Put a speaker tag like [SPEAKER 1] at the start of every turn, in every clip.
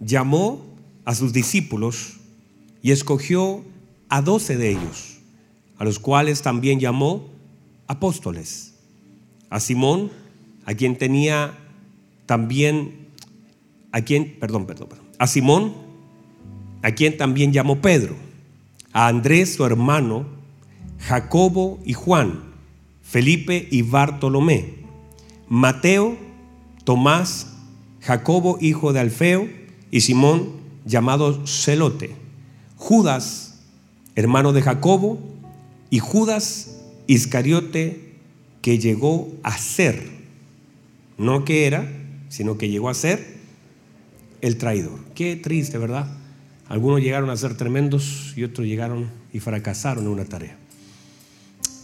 [SPEAKER 1] llamó a sus discípulos y escogió a doce de ellos, a los cuales también llamó apóstoles. A Simón, a quien tenía también, a quien, perdón, perdón, perdón, a Simón, a quien también llamó Pedro, a Andrés su hermano, Jacobo y Juan, Felipe y Bartolomé, Mateo, Tomás, Jacobo hijo de Alfeo y Simón llamado Celote, Judas, hermano de Jacobo, y Judas Iscariote, que llegó a ser, no que era, sino que llegó a ser el traidor. Qué triste, ¿verdad? Algunos llegaron a ser tremendos y otros llegaron y fracasaron en una tarea.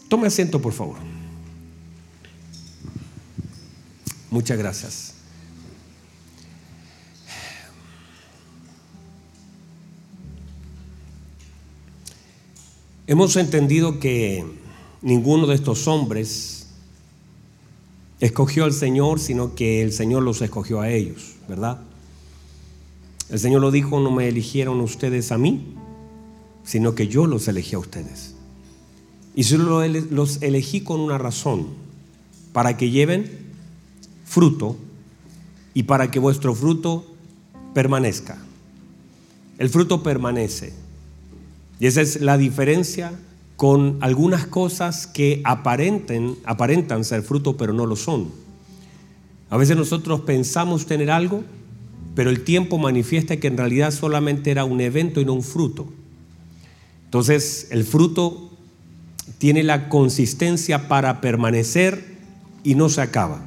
[SPEAKER 1] Tome asiento, por favor. Muchas gracias. Hemos entendido que ninguno de estos hombres escogió al Señor, sino que el Señor los escogió a ellos, ¿verdad? El Señor lo dijo, no me eligieron ustedes a mí, sino que yo los elegí a ustedes. Y solo los elegí con una razón, para que lleven fruto y para que vuestro fruto permanezca. El fruto permanece. Y esa es la diferencia con algunas cosas que aparenten, aparentan ser fruto, pero no lo son. A veces nosotros pensamos tener algo, pero el tiempo manifiesta que en realidad solamente era un evento y no un fruto. Entonces, el fruto tiene la consistencia para permanecer y no se acaba.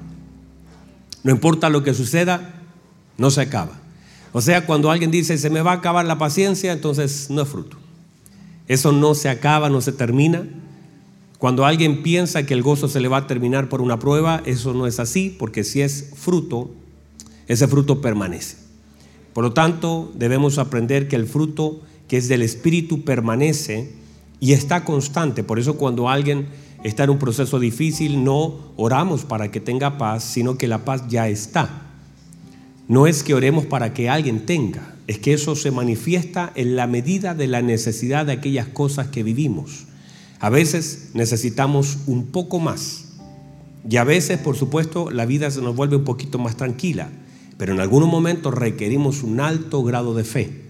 [SPEAKER 1] No importa lo que suceda, no se acaba. O sea, cuando alguien dice, se me va a acabar la paciencia, entonces no es fruto. Eso no se acaba, no se termina. Cuando alguien piensa que el gozo se le va a terminar por una prueba, eso no es así, porque si es fruto, ese fruto permanece. Por lo tanto, debemos aprender que el fruto que es del Espíritu permanece y está constante. Por eso cuando alguien está en un proceso difícil, no oramos para que tenga paz, sino que la paz ya está. No es que oremos para que alguien tenga, es que eso se manifiesta en la medida de la necesidad de aquellas cosas que vivimos. A veces necesitamos un poco más y a veces, por supuesto, la vida se nos vuelve un poquito más tranquila, pero en algunos momentos requerimos un alto grado de fe.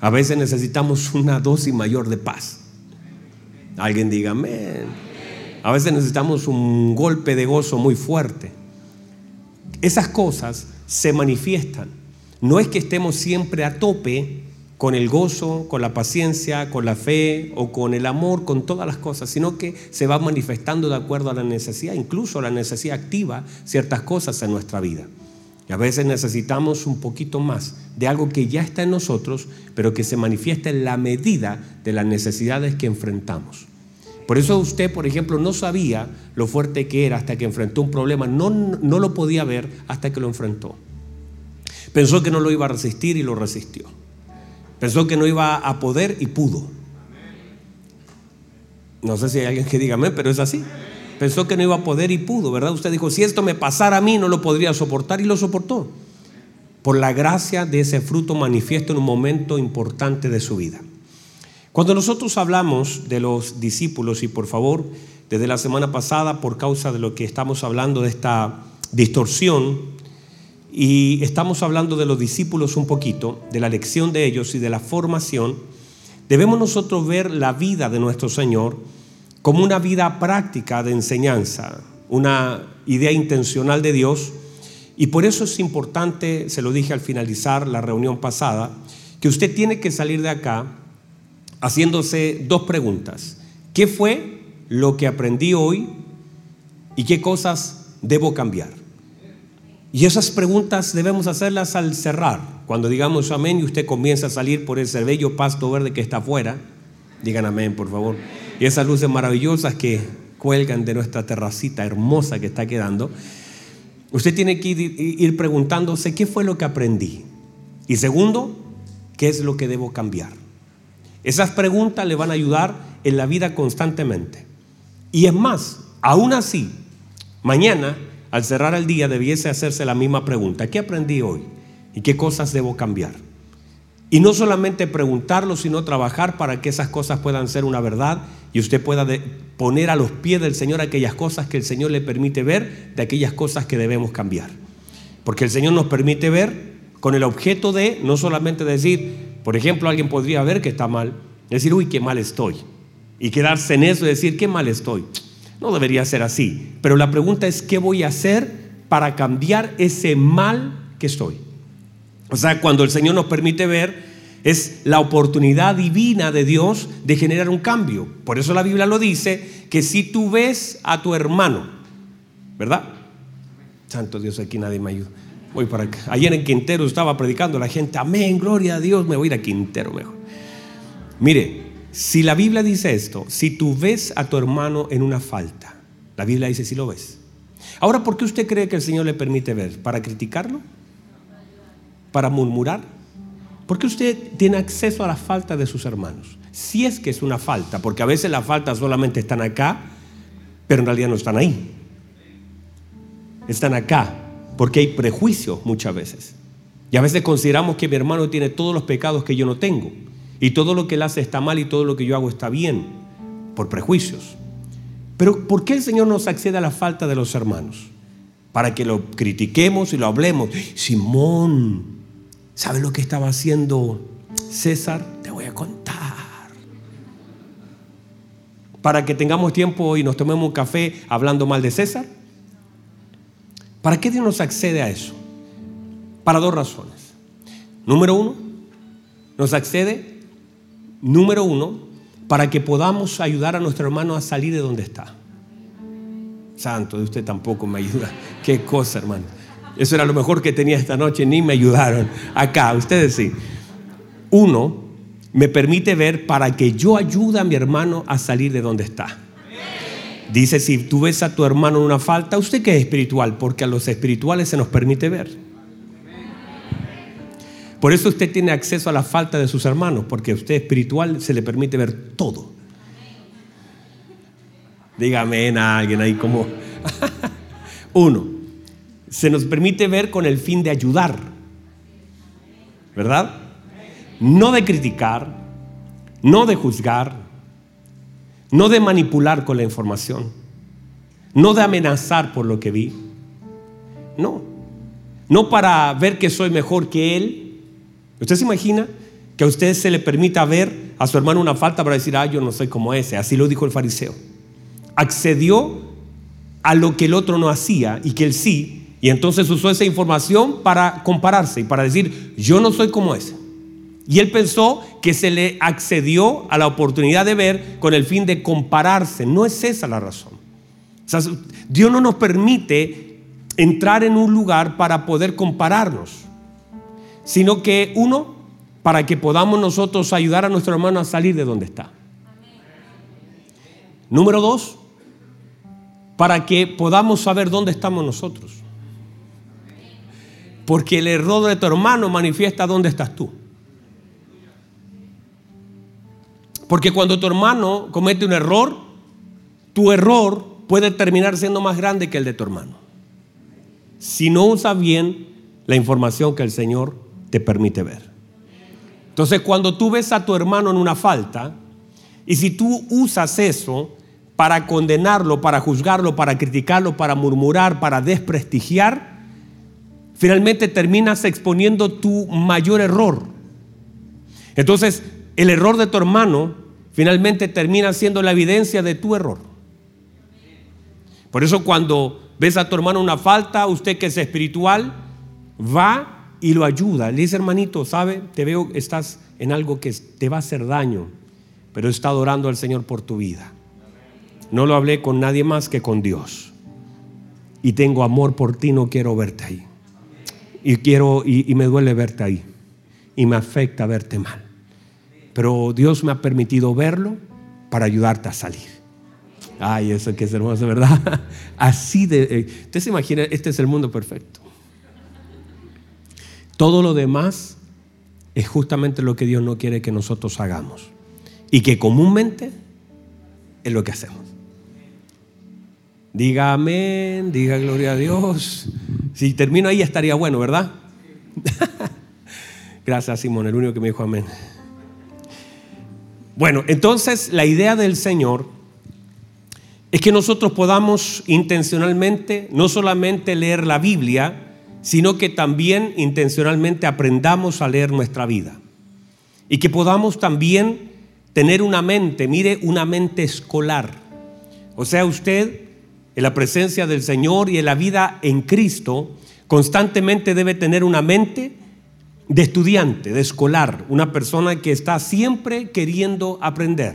[SPEAKER 1] A veces necesitamos una dosis mayor de paz. Alguien diga amén. A veces necesitamos un golpe de gozo muy fuerte. Esas cosas se manifiestan. No es que estemos siempre a tope con el gozo, con la paciencia, con la fe o con el amor, con todas las cosas, sino que se va manifestando de acuerdo a la necesidad, incluso la necesidad activa ciertas cosas en nuestra vida. Y a veces necesitamos un poquito más de algo que ya está en nosotros, pero que se manifiesta en la medida de las necesidades que enfrentamos. Por eso usted, por ejemplo, no sabía lo fuerte que era hasta que enfrentó un problema, no, no lo podía ver hasta que lo enfrentó. Pensó que no lo iba a resistir y lo resistió. Pensó que no iba a poder y pudo. No sé si hay alguien que diga amén, pero es así. Pensó que no iba a poder y pudo, ¿verdad? Usted dijo, si esto me pasara a mí, no lo podría soportar y lo soportó. Por la gracia de ese fruto manifiesto en un momento importante de su vida. Cuando nosotros hablamos de los discípulos, y por favor, desde la semana pasada, por causa de lo que estamos hablando de esta distorsión, y estamos hablando de los discípulos un poquito, de la lección de ellos y de la formación, debemos nosotros ver la vida de nuestro Señor como una vida práctica de enseñanza, una idea intencional de Dios. Y por eso es importante, se lo dije al finalizar la reunión pasada, que usted tiene que salir de acá haciéndose dos preguntas. ¿Qué fue lo que aprendí hoy y qué cosas debo cambiar? Y esas preguntas debemos hacerlas al cerrar. Cuando digamos amén y usted comienza a salir por ese bello pasto verde que está afuera, digan amén, por favor y esas luces maravillosas que cuelgan de nuestra terracita hermosa que está quedando, usted tiene que ir, preguntándose qué fue lo que aprendí. Y segundo, qué es lo que debo cambiar. Esas preguntas le van a ayudar en la vida constantemente. Y es más, aún así, mañana, al cerrar el día, debiese hacerse la misma pregunta. ¿Qué aprendí hoy? y qué cosas debo cambiar. Y no solamente preguntarlo, sino trabajar para que esas cosas puedan ser una verdad y usted pueda poner a los pies del Señor aquellas cosas que el Señor le permite ver, de aquellas cosas que debemos cambiar. Porque el Señor nos permite ver con el objeto de no solamente decir, por ejemplo, alguien podría ver que está mal, decir, uy, qué mal estoy. Y quedarse en eso y decir, qué mal estoy. No debería ser así. Pero la pregunta es, ¿qué voy a hacer para cambiar ese mal que estoy? O sea, cuando el Señor nos permite ver, es la oportunidad divina de Dios de generar un cambio. Por eso la Biblia lo dice, que si tú ves a tu hermano, ¿verdad? Santo Dios, aquí nadie me ayuda. Voy para acá. Ayer en Quintero estaba predicando la gente, amén, gloria a Dios, me voy a ir a Quintero mejor. Mire, si la Biblia dice esto, si tú ves a tu hermano en una falta, la Biblia dice si lo ves. Ahora, ¿por qué usted cree que el Señor le permite ver? ¿Para criticarlo? ¿Para murmurar? ¿Por qué usted tiene acceso a la falta de sus hermanos? Si es que es una falta, porque a veces las faltas solamente están acá, pero en realidad no están ahí. Están acá, porque hay prejuicios muchas veces. Y a veces consideramos que mi hermano tiene todos los pecados que yo no tengo. Y todo lo que él hace está mal y todo lo que yo hago está bien, por prejuicios. Pero ¿por qué el Señor nos accede a la falta de los hermanos? Para que lo critiquemos y lo hablemos. Simón, ¿sabes lo que estaba haciendo César? Te voy a contar. Para que tengamos tiempo y nos tomemos un café hablando mal de César. ¿Para qué Dios nos accede a eso? Para dos razones. Número uno, nos accede Número uno, para que podamos ayudar a nuestro hermano a salir de donde está. Santo, de usted tampoco me ayuda. Qué cosa, hermano. Eso era lo mejor que tenía esta noche, ni me ayudaron. Acá, ustedes sí. Uno, me permite ver para que yo ayude a mi hermano a salir de donde está. Dice, si tú ves a tu hermano en una falta, usted que es espiritual, porque a los espirituales se nos permite ver. Por eso usted tiene acceso a la falta de sus hermanos, porque a usted espiritual se le permite ver todo. Dígame a alguien ahí como... Uno, se nos permite ver con el fin de ayudar, ¿verdad? No de criticar, no de juzgar, no de manipular con la información, no de amenazar por lo que vi, no, no para ver que soy mejor que él, ¿Usted se imagina que a usted se le permita ver a su hermano una falta para decir, ah, yo no soy como ese? Así lo dijo el fariseo. Accedió a lo que el otro no hacía y que él sí, y entonces usó esa información para compararse y para decir, yo no soy como ese. Y él pensó que se le accedió a la oportunidad de ver con el fin de compararse. No es esa la razón. Dios no nos permite entrar en un lugar para poder compararnos sino que uno, para que podamos nosotros ayudar a nuestro hermano a salir de donde está. Número dos, para que podamos saber dónde estamos nosotros. Porque el error de tu hermano manifiesta dónde estás tú. Porque cuando tu hermano comete un error, tu error puede terminar siendo más grande que el de tu hermano. Si no usa bien la información que el Señor te permite ver. Entonces, cuando tú ves a tu hermano en una falta, y si tú usas eso para condenarlo, para juzgarlo, para criticarlo, para murmurar, para desprestigiar, finalmente terminas exponiendo tu mayor error. Entonces, el error de tu hermano finalmente termina siendo la evidencia de tu error. Por eso cuando ves a tu hermano una falta, usted que es espiritual, va y lo ayuda. Le dice, hermanito, ¿sabe? Te veo, estás en algo que te va a hacer daño, pero he estado orando al Señor por tu vida. No lo hablé con nadie más que con Dios. Y tengo amor por ti, no quiero verte ahí. Y quiero, y, y me duele verte ahí. Y me afecta verte mal. Pero Dios me ha permitido verlo para ayudarte a salir. Ay, eso que es hermoso, ¿verdad? Así de... Eh, usted se imagina, este es el mundo perfecto. Todo lo demás es justamente lo que Dios no quiere que nosotros hagamos. Y que comúnmente es lo que hacemos. Diga amén, diga gloria a Dios. Si termino ahí estaría bueno, ¿verdad? Gracias, Simón, el único que me dijo amén. Bueno, entonces la idea del Señor es que nosotros podamos intencionalmente no solamente leer la Biblia, sino que también intencionalmente aprendamos a leer nuestra vida. Y que podamos también tener una mente, mire, una mente escolar. O sea, usted en la presencia del Señor y en la vida en Cristo, constantemente debe tener una mente de estudiante, de escolar, una persona que está siempre queriendo aprender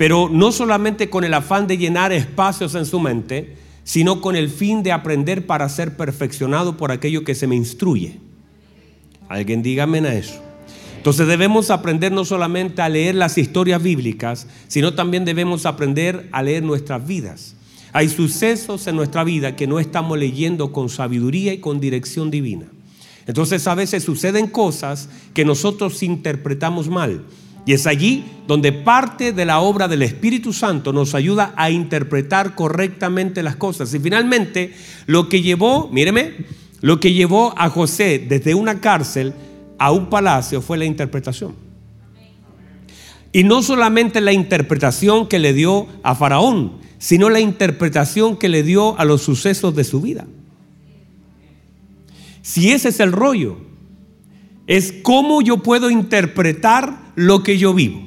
[SPEAKER 1] pero no solamente con el afán de llenar espacios en su mente, sino con el fin de aprender para ser perfeccionado por aquello que se me instruye. Alguien dígame a eso. Entonces debemos aprender no solamente a leer las historias bíblicas, sino también debemos aprender a leer nuestras vidas. Hay sucesos en nuestra vida que no estamos leyendo con sabiduría y con dirección divina. Entonces a veces suceden cosas que nosotros interpretamos mal. Y es allí donde parte de la obra del Espíritu Santo nos ayuda a interpretar correctamente las cosas. Y finalmente, lo que llevó, míreme, lo que llevó a José desde una cárcel a un palacio fue la interpretación. Y no solamente la interpretación que le dio a Faraón, sino la interpretación que le dio a los sucesos de su vida. Si ese es el rollo, es cómo yo puedo interpretar lo que yo vivo.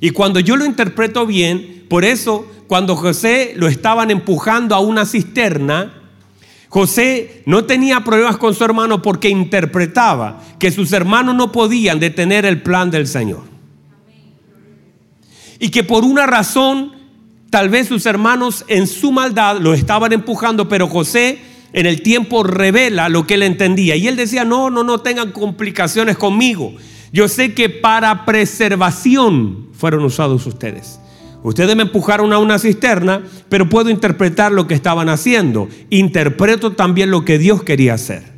[SPEAKER 1] Y cuando yo lo interpreto bien, por eso cuando José lo estaban empujando a una cisterna, José no tenía problemas con su hermano porque interpretaba que sus hermanos no podían detener el plan del Señor. Y que por una razón, tal vez sus hermanos en su maldad lo estaban empujando, pero José en el tiempo revela lo que él entendía. Y él decía, no, no, no tengan complicaciones conmigo. Yo sé que para preservación fueron usados ustedes. Ustedes me empujaron a una cisterna, pero puedo interpretar lo que estaban haciendo. Interpreto también lo que Dios quería hacer.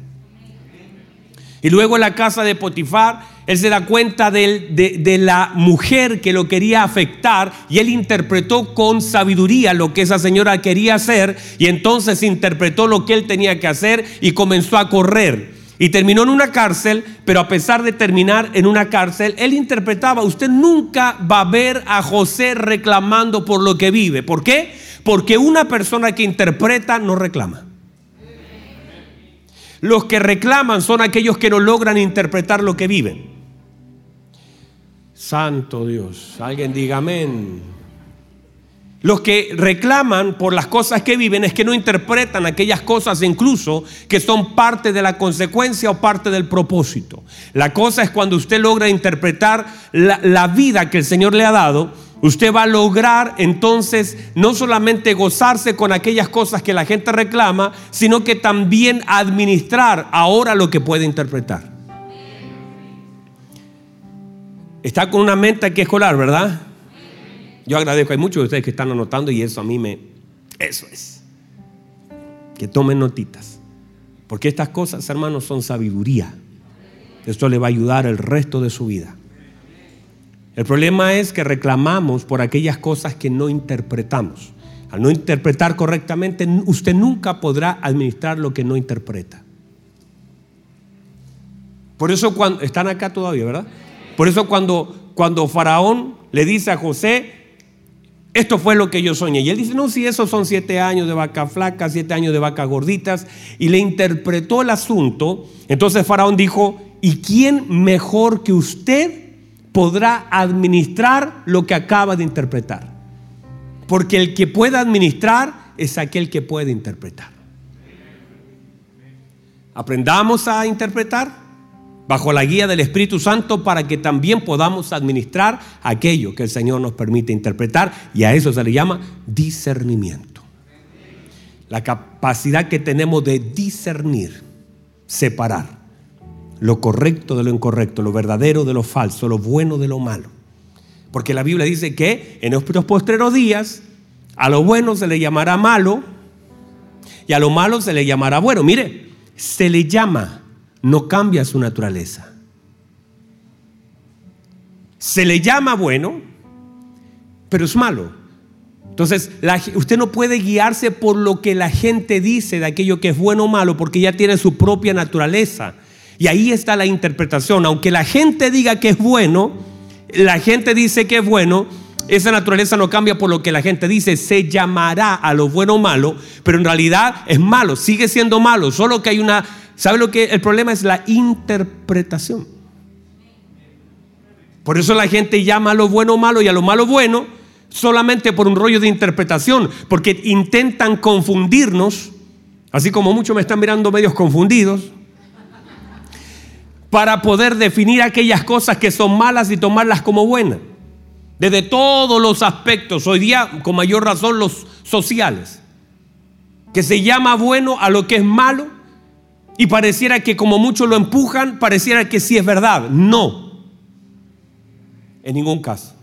[SPEAKER 1] Y luego en la casa de Potifar, él se da cuenta de, de, la mujer que lo quería afectar y él interpretó con sabiduría lo que esa señora quería hacer y entonces interpretó lo que él tenía que hacer y comenzó a correr. Y terminó en una cárcel, pero a pesar de terminar en una cárcel, él interpretaba, usted nunca va a ver a José reclamando por lo que vive. ¿Por qué? Porque una persona que interpreta no reclama. Los que reclaman son aquellos que no logran interpretar lo que viven. Santo Dios. Alguien diga amén. Los que reclaman por las cosas que viven es que no interpretan aquellas cosas incluso que son parte de la consecuencia o parte del propósito. La cosa es cuando usted logra interpretar la, la, vida que el Señor le ha dado, usted va a lograr entonces no solamente gozarse con aquellas cosas que la gente reclama, sino que también administrar ahora lo que puede interpretar. Está con una mente que escolar, ¿verdad? Yo agradezco, hay muchos de ustedes que están anotando y eso a mí me... Eso es. Que tomen notitas. Porque estas cosas, hermanos, son sabiduría. Esto le va a ayudar el resto de su vida. El problema es que reclamamos por aquellas cosas que no interpretamos. Al no interpretar correctamente, usted nunca podrá administrar lo que no interpreta. Por eso cuando están acá todavía, ¿verdad? Por eso cuando, Faraón le dice a José, esto fue lo que yo soñé. Y él dice, no, si esos son siete años de vaca flaca, siete años de vaca gorditas. Y le interpretó el asunto. Entonces Faraón dijo, ¿y quién mejor que usted podrá administrar lo que acaba de interpretar? Porque el que puede administrar es aquel que puede interpretar. Aprendamos a interpretar bajo la guía del Espíritu Santo para que también podamos administrar aquello que el Señor nos permite interpretar y a eso se le llama discernimiento. La capacidad que tenemos de discernir, separar lo correcto de lo incorrecto, lo verdadero de lo falso, lo bueno de lo malo. Porque la Biblia dice que en estos postreros días a lo bueno se le llamará malo y a lo malo se le llamará bueno. Mire, se le llama no cambia su naturaleza. Se le llama bueno, pero es malo. Entonces, usted no puede guiarse por lo que la gente dice de aquello que es bueno o malo, porque ya tiene su propia naturaleza. Y ahí está la interpretación. Aunque la gente diga que es bueno, la gente dice que es bueno, esa naturaleza no cambia por lo que la gente dice, se llamará a lo bueno o malo, pero en realidad es malo, sigue siendo malo, solo que hay una, ¿sabe lo que? El problema es la interpretación. Por eso la gente llama a lo bueno malo y a lo malo bueno solamente por un rollo de interpretación, porque intentan confundirnos, así como muchos me están mirando medios confundidos, para poder definir aquellas cosas que son malas y tomarlas como buenas desde todos los aspectos, hoy día con mayor razón los sociales, que se llama bueno a lo que es malo y pareciera que como muchos lo empujan, pareciera que sí es verdad. No, en ningún caso.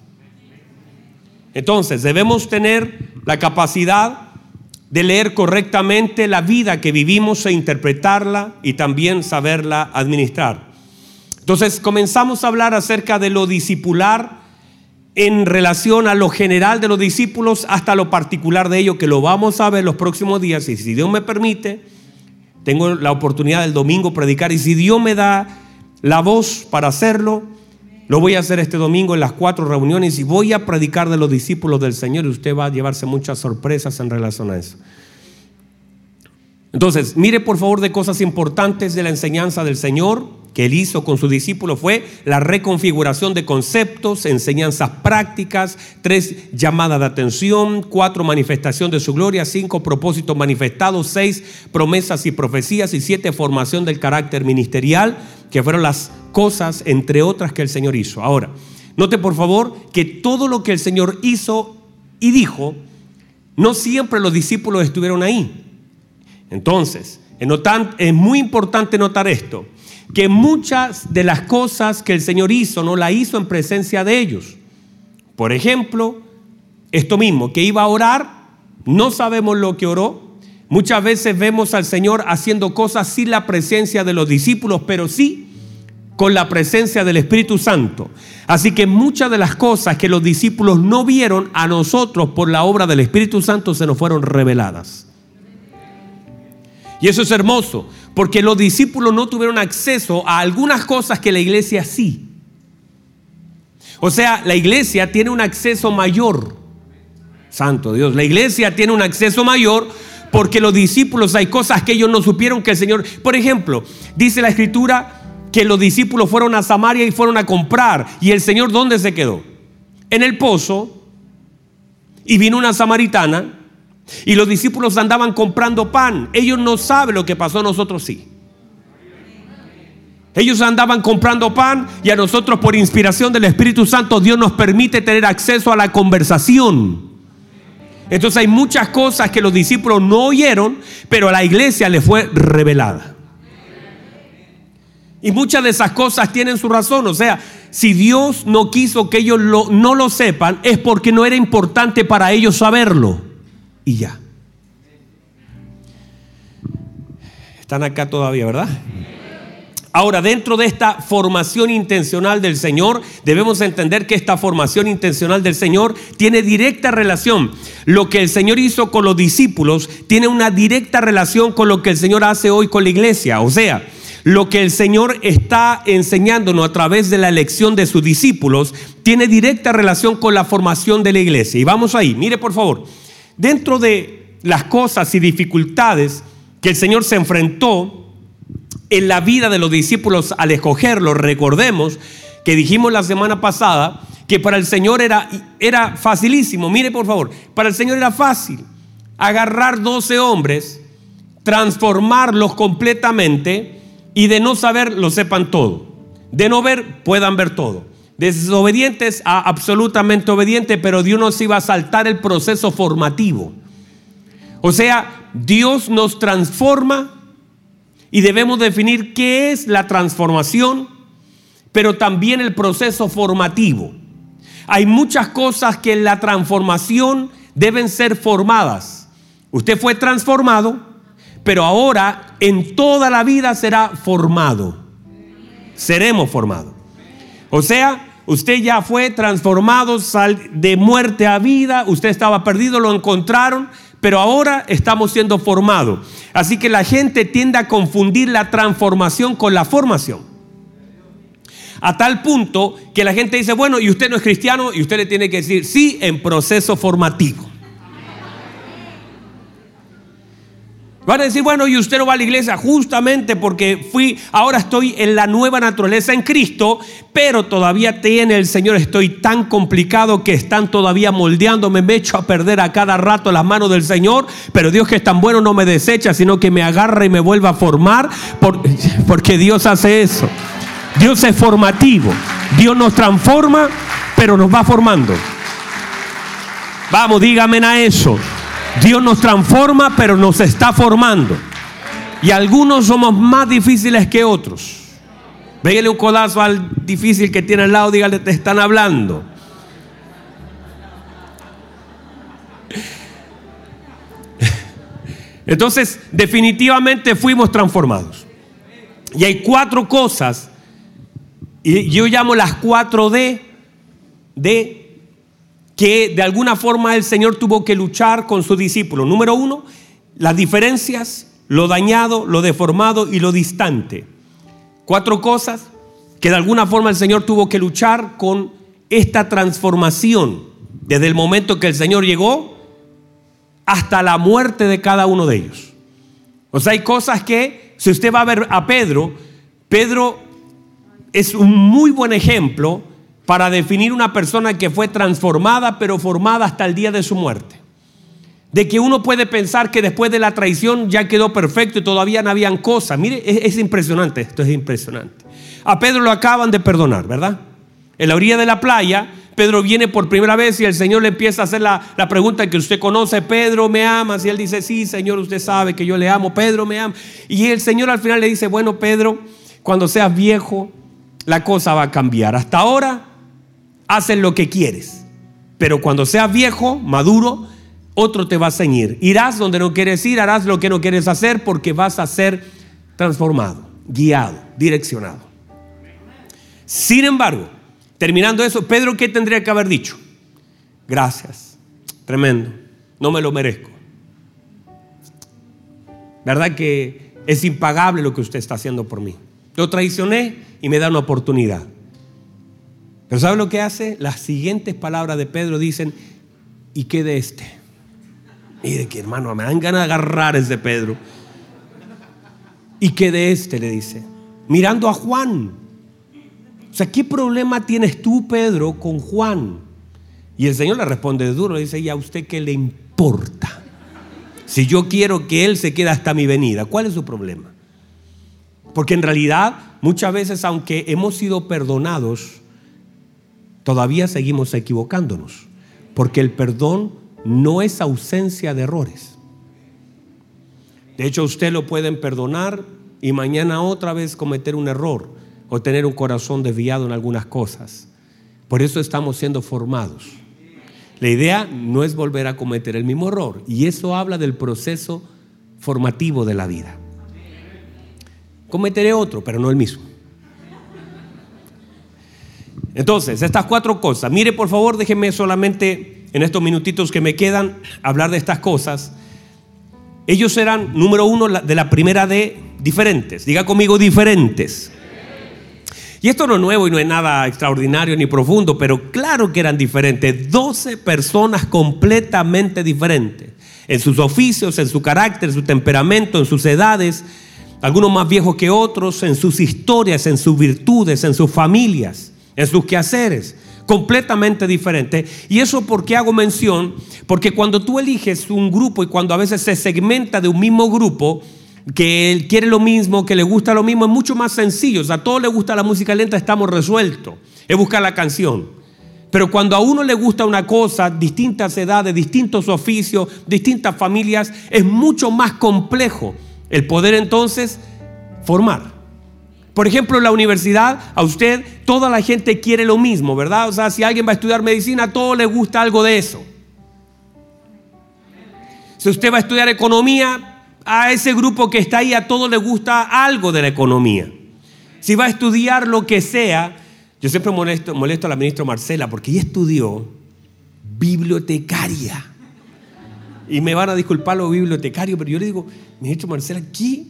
[SPEAKER 1] Entonces debemos tener la capacidad de leer correctamente la vida que vivimos e interpretarla y también saberla administrar. Entonces comenzamos a hablar acerca de lo discipular en relación a lo general de los discípulos hasta lo particular de ellos, que lo vamos a ver los próximos días. Y si Dios me permite, tengo la oportunidad del domingo predicar. Y si Dios me da la voz para hacerlo, lo voy a hacer este domingo en las cuatro reuniones y voy a predicar de los discípulos del Señor y usted va a llevarse muchas sorpresas en relación a eso. Entonces, mire por favor de cosas importantes de la enseñanza del Señor que él hizo con su discípulo fue la reconfiguración de conceptos, enseñanzas prácticas, tres llamadas de atención, cuatro manifestación de su gloria, cinco propósitos manifestados, seis promesas y profecías y siete formación del carácter ministerial, que fueron las cosas, entre otras, que el Señor hizo. Ahora, note por favor que todo lo que el Señor hizo y dijo, no siempre los discípulos estuvieron ahí. Entonces, es muy importante notar esto que muchas de las cosas que el Señor hizo no la hizo en presencia de ellos. Por ejemplo, esto mismo, que iba a orar, no sabemos lo que oró. Muchas veces vemos al Señor haciendo cosas sin la presencia de los discípulos, pero sí con la presencia del Espíritu Santo. Así que muchas de las cosas que los discípulos no vieron a nosotros por la obra del Espíritu Santo se nos fueron reveladas. Y eso es hermoso, porque los discípulos no tuvieron acceso a algunas cosas que la iglesia sí. O sea, la iglesia tiene un acceso mayor. Santo Dios, la iglesia tiene un acceso mayor porque los discípulos hay cosas que ellos no supieron que el Señor... Por ejemplo, dice la escritura que los discípulos fueron a Samaria y fueron a comprar. ¿Y el Señor dónde se quedó? En el pozo. Y vino una samaritana y los discípulos andaban comprando pan. Ellos no saben lo que pasó, nosotros sí. Ellos andaban comprando pan y a nosotros por inspiración del Espíritu Santo Dios nos permite tener acceso a la conversación. Entonces hay muchas cosas que los discípulos no oyeron, pero a la iglesia le fue revelada. Y muchas de esas cosas tienen su razón. O sea, si Dios no quiso que ellos no lo sepan, es porque no era importante para ellos saberlo y ya. Están acá todavía, ¿verdad? Ahora, dentro de esta formación intencional del Señor, debemos entender que esta formación intencional del Señor tiene directa relación. Lo que el Señor hizo con los discípulos tiene una directa relación con lo que el Señor hace hoy con la iglesia. O sea, lo que el Señor está enseñándonos a través de la elección de sus discípulos tiene directa relación con la formación de la iglesia. Y vamos ahí, mire por favor. Dentro de las cosas y dificultades que el Señor se enfrentó en la vida de los discípulos al escogerlo, recordemos que dijimos la semana pasada que para el Señor era, era facilísimo. Mire por favor, para el Señor era fácil agarrar 12 hombres, transformarlos completamente y de no saber lo sepan todo. De no ver puedan ver todo desobedientes a absolutamente obedientes, pero Dios nos iba a saltar el proceso formativo. O sea, Dios nos transforma y debemos definir qué es la transformación, pero también el proceso formativo. Hay muchas cosas que en la transformación deben ser formadas. Usted fue transformado, pero ahora en toda la vida será formado. Seremos formados. O sea, usted ya fue transformado de muerte a vida, usted estaba perdido, lo encontraron, pero ahora estamos siendo formados. Así que la gente tiende a confundir la transformación con la formación. A tal punto que la gente dice, bueno, y usted no es cristiano, y usted le tiene que decir, sí, en proceso formativo. Van a decir, bueno, y usted no va a la iglesia justamente porque fui, ahora estoy en la nueva naturaleza en Cristo, pero todavía tiene el Señor, estoy tan complicado que están todavía moldeándome, me echo a perder a cada rato las manos del Señor, pero Dios que es tan bueno no me desecha, sino que me agarra y me vuelve a formar, porque Dios hace eso. Dios es formativo, Dios nos transforma, pero nos va formando. Vamos, dígame a eso. Dios nos transforma, pero nos está formando. Y algunos somos más difíciles que otros. Véngale un codazo al difícil que tiene al lado, dígale, te están hablando. Entonces, definitivamente fuimos transformados. Y hay cuatro cosas, y yo llamo las cuatro D, de que de alguna forma el Señor tuvo que luchar con su discípulo. Número uno, las diferencias, lo dañado, lo deformado y lo distante. Cuatro cosas que de alguna forma el Señor tuvo que luchar con esta transformación desde el momento que el Señor llegó hasta la muerte de cada uno de ellos. O sea, hay cosas que, si usted va a ver a Pedro, Pedro es un muy buen ejemplo para definir una persona que fue transformada, pero formada hasta el día de su muerte. De que uno puede pensar que después de la traición ya quedó perfecto y todavía no habían cosas. Mire, es, impresionante, esto es impresionante. A Pedro lo acaban de perdonar, ¿verdad? En la orilla de la playa, Pedro viene por primera vez y el Señor le empieza a hacer la, la, pregunta que usted conoce, Pedro, ¿me amas? Y él dice, sí, Señor, usted sabe que yo le amo, Pedro, me ama. Y el Señor al final le dice, bueno, Pedro, cuando seas viejo, la cosa va a cambiar. Hasta ahora haces lo que quieres. Pero cuando seas viejo, maduro, otro te va a ceñir. Irás donde no quieres ir, harás lo que no quieres hacer porque vas a ser transformado, guiado, direccionado. Sin embargo, terminando eso, Pedro, ¿qué tendría que haber dicho? Gracias, tremendo, no me lo merezco. ¿Verdad que es impagable lo que usted está haciendo por mí? Lo traicioné y me da una oportunidad. Pero ¿sabe lo que hace? Las siguientes palabras de Pedro dicen, ¿y qué de este? Mire que hermano, me dan ganas de agarrar ese Pedro. ¿Y qué de este? Le dice, mirando a Juan. O sea, ¿qué problema tienes tú, Pedro, con Juan? Y el Señor le responde duro, le dice, ¿y a usted qué le importa? Si yo quiero que Él se quede hasta mi venida, ¿cuál es su problema? Porque en realidad, muchas veces, aunque hemos sido perdonados, todavía seguimos equivocándonos, porque el perdón no es ausencia de errores. De hecho, usted lo pueden perdonar y mañana otra vez cometer un error o tener un corazón desviado en algunas cosas. Por eso estamos siendo formados. La idea no es volver a cometer el mismo error y eso habla del proceso formativo de la vida. Cometeré otro, pero no el mismo. Entonces, estas cuatro cosas. Mire, por favor, déjenme solamente en estos minutitos que me quedan hablar de estas cosas. Ellos eran, número uno, de la primera de diferentes. Diga conmigo, diferentes. Y esto no es nuevo y no es nada extraordinario ni profundo, pero claro que eran diferentes. Doce personas completamente diferentes. En sus oficios, en su carácter, en su temperamento, en sus edades. Algunos más viejos que otros, en sus historias, en sus virtudes, en sus familias en sus quehaceres, completamente diferente. ¿Y eso por qué hago mención? Porque cuando tú eliges un grupo y cuando a veces se segmenta de un mismo grupo, que él quiere lo mismo, que le gusta lo mismo, es mucho más sencillo. O sea, a todos le gusta la música lenta, estamos resueltos. Es buscar la canción. Pero cuando a uno le gusta una cosa, distintas edades, distintos oficios, distintas familias, es mucho más complejo el poder entonces formar. Por ejemplo, en la universidad, a usted toda la gente quiere lo mismo, ¿verdad? O sea, si alguien va a estudiar medicina, a todos le gusta algo de eso. Si usted va a estudiar economía, a ese grupo que está ahí, a todos le gusta algo de la economía. Si va a estudiar lo que sea, yo siempre molesto, molesto a la ministra Marcela porque ella estudió bibliotecaria. Y me van a disculpar los bibliotecarios, pero yo le digo, ministro Marcela, ¿qué?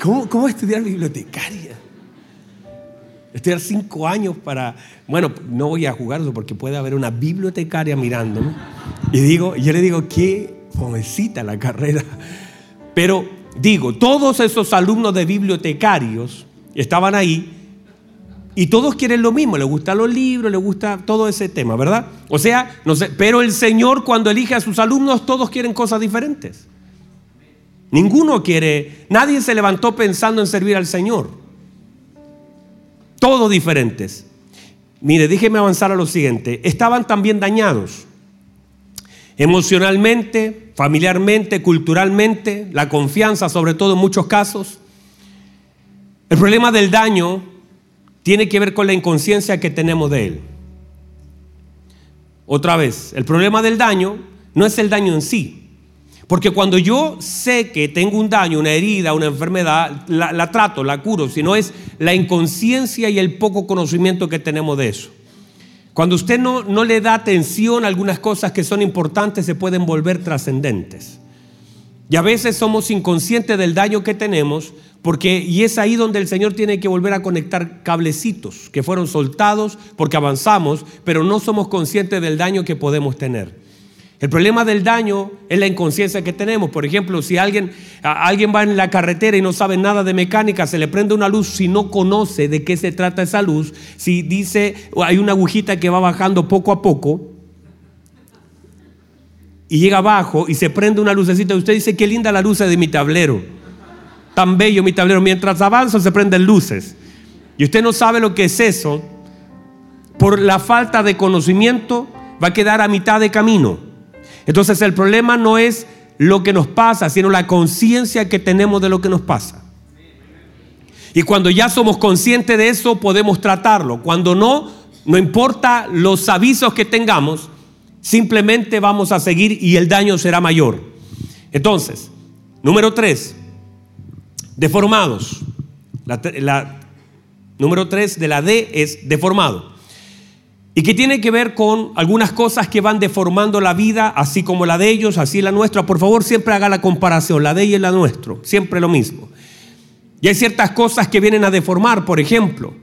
[SPEAKER 1] ¿Cómo, cómo estudiar bibliotecaria? Estudiar cinco años para. Bueno, no voy a jugar eso porque puede haber una bibliotecaria mirándome. Y digo, yo le digo, qué jovencita la carrera. Pero digo, todos esos alumnos de bibliotecarios estaban ahí y todos quieren lo mismo, les gustan los libros, les gusta todo ese tema, ¿verdad? O sea, no sé, pero el Señor cuando elige a sus alumnos, todos quieren cosas diferentes. Ninguno quiere, nadie se levantó pensando en servir al Señor. Todos diferentes. Mire, déjeme avanzar a lo siguiente. Estaban también dañados. Emocionalmente, familiarmente, culturalmente, la confianza sobre todo en muchos casos. El problema del daño tiene que ver con la inconsciencia que tenemos de Él. Otra vez, el problema del daño no es el daño en sí. Porque cuando yo sé que tengo un daño, una herida, una enfermedad, la, trato, la curo, sino es la inconsciencia y el poco conocimiento que tenemos de eso. Cuando usted no, no le da atención a algunas cosas que son importantes, se pueden volver trascendentes. Y a veces somos inconscientes del daño que tenemos, porque y es ahí donde el Señor tiene que volver a conectar cablecitos que fueron soltados porque avanzamos, pero no somos conscientes del daño que podemos tener. El problema del daño es la inconsciencia que tenemos. Por ejemplo, si alguien, alguien va en la carretera y no sabe nada de mecánica, se le prende una luz si no conoce de qué se trata esa luz, si dice hay una agujita que va bajando poco a poco, y llega abajo y se prende una lucecita. Usted dice, qué linda la luz de mi tablero. Tan bello mi tablero. Mientras avanza se prenden luces. Y usted no sabe lo que es eso. Por la falta de conocimiento va a quedar a mitad de camino. Entonces el problema no es lo que nos pasa, sino la conciencia que tenemos de lo que nos pasa. Y cuando ya somos conscientes de eso, podemos tratarlo. Cuando no, no importa los avisos que tengamos, simplemente vamos a seguir y el daño será mayor. Entonces, número tres, deformados. Número tres de la D es deformado. Y que tiene que ver con algunas cosas que van deformando la vida, así como la de ellos, así la nuestra. Por favor, siempre haga la comparación, la de ella y la nuestra, siempre lo mismo. Y hay ciertas cosas que vienen a deformar, por ejemplo,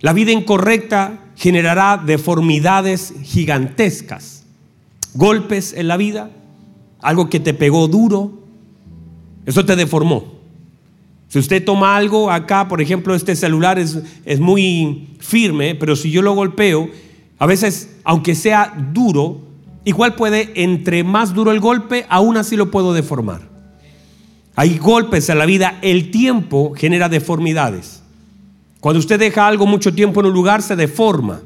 [SPEAKER 1] la vida incorrecta generará deformidades gigantescas golpes en la vida, algo que te pegó duro, eso te deformó. Si usted toma algo acá, por ejemplo, este celular es, es muy firme, pero si yo lo golpeo, a veces, aunque sea duro, igual puede, entre más duro el golpe, aún así lo puedo deformar. Hay golpes en la vida, el tiempo genera deformidades. Cuando usted deja algo mucho tiempo en un lugar, se deforma.